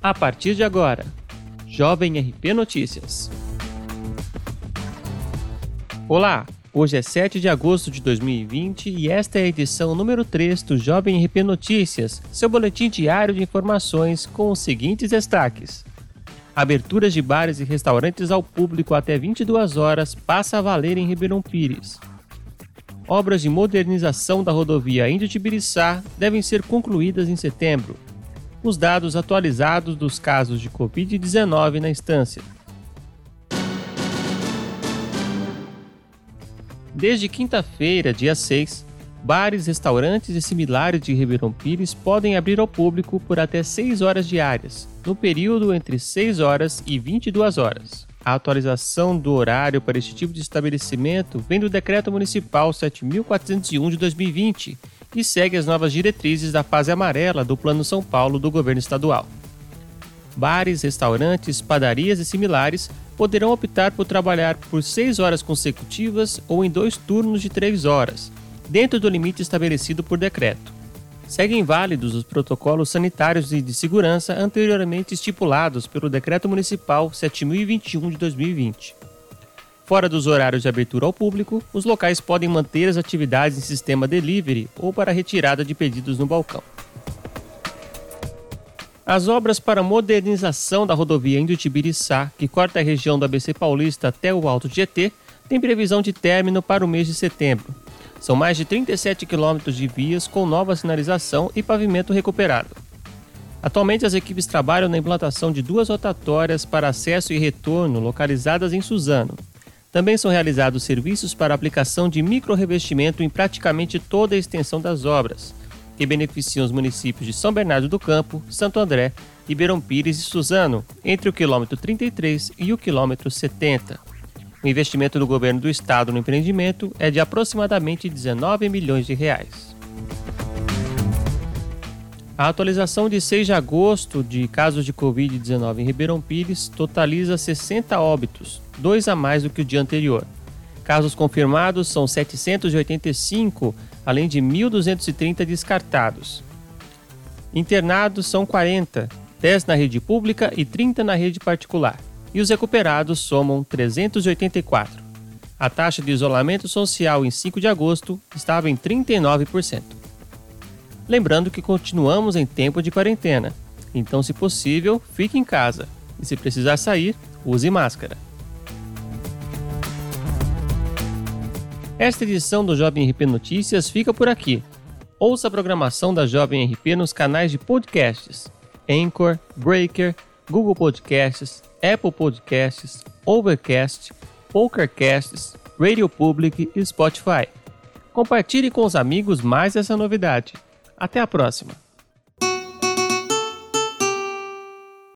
A partir de agora, Jovem RP Notícias. Olá, hoje é 7 de agosto de 2020 e esta é a edição número 3 do Jovem RP Notícias, seu boletim diário de informações com os seguintes destaques. Aberturas de bares e restaurantes ao público até 22 horas passa a valer em Ribeirão Pires. Obras de modernização da rodovia Índio-Tibiriçá devem ser concluídas em setembro os dados atualizados dos casos de Covid-19 na instância. Desde quinta-feira, dia 6, bares, restaurantes e similares de Ribeirão Pires podem abrir ao público por até 6 horas diárias, no período entre 6 horas e 22 horas. A atualização do horário para este tipo de estabelecimento vem do Decreto Municipal 7401 de 2020 e segue as novas diretrizes da fase amarela do Plano São Paulo do governo estadual. Bares, restaurantes, padarias e similares poderão optar por trabalhar por seis horas consecutivas ou em dois turnos de três horas, dentro do limite estabelecido por decreto. Seguem válidos os protocolos sanitários e de segurança anteriormente estipulados pelo Decreto Municipal 7021 de 2020. Fora dos horários de abertura ao público, os locais podem manter as atividades em sistema delivery ou para retirada de pedidos no balcão. As obras para modernização da rodovia Indo-Tibiriçá, que corta a região do ABC Paulista até o Alto Tietê, têm previsão de término para o mês de setembro. São mais de 37 quilômetros de vias com nova sinalização e pavimento recuperado. Atualmente, as equipes trabalham na implantação de duas rotatórias para acesso e retorno localizadas em Suzano, também são realizados serviços para aplicação de micro-revestimento em praticamente toda a extensão das obras, que beneficiam os municípios de São Bernardo do Campo, Santo André, Ribeirão Pires e Suzano, entre o quilômetro 33 e o quilômetro 70. O investimento do governo do estado no empreendimento é de aproximadamente 19 milhões de reais. A atualização de 6 de agosto de casos de Covid-19 em Ribeirão Pires totaliza 60 óbitos, dois a mais do que o dia anterior. Casos confirmados são 785, além de 1.230 descartados. Internados são 40, 10 na rede pública e 30 na rede particular. E os recuperados somam 384. A taxa de isolamento social em 5 de agosto estava em 39%. Lembrando que continuamos em tempo de quarentena, então, se possível, fique em casa e, se precisar sair, use máscara. Esta edição do Jovem RP Notícias fica por aqui. Ouça a programação da Jovem RP nos canais de podcasts Anchor, Breaker, Google Podcasts, Apple Podcasts, Overcast, Pokercasts, Radio Public e Spotify. Compartilhe com os amigos mais essa novidade. Até a próxima!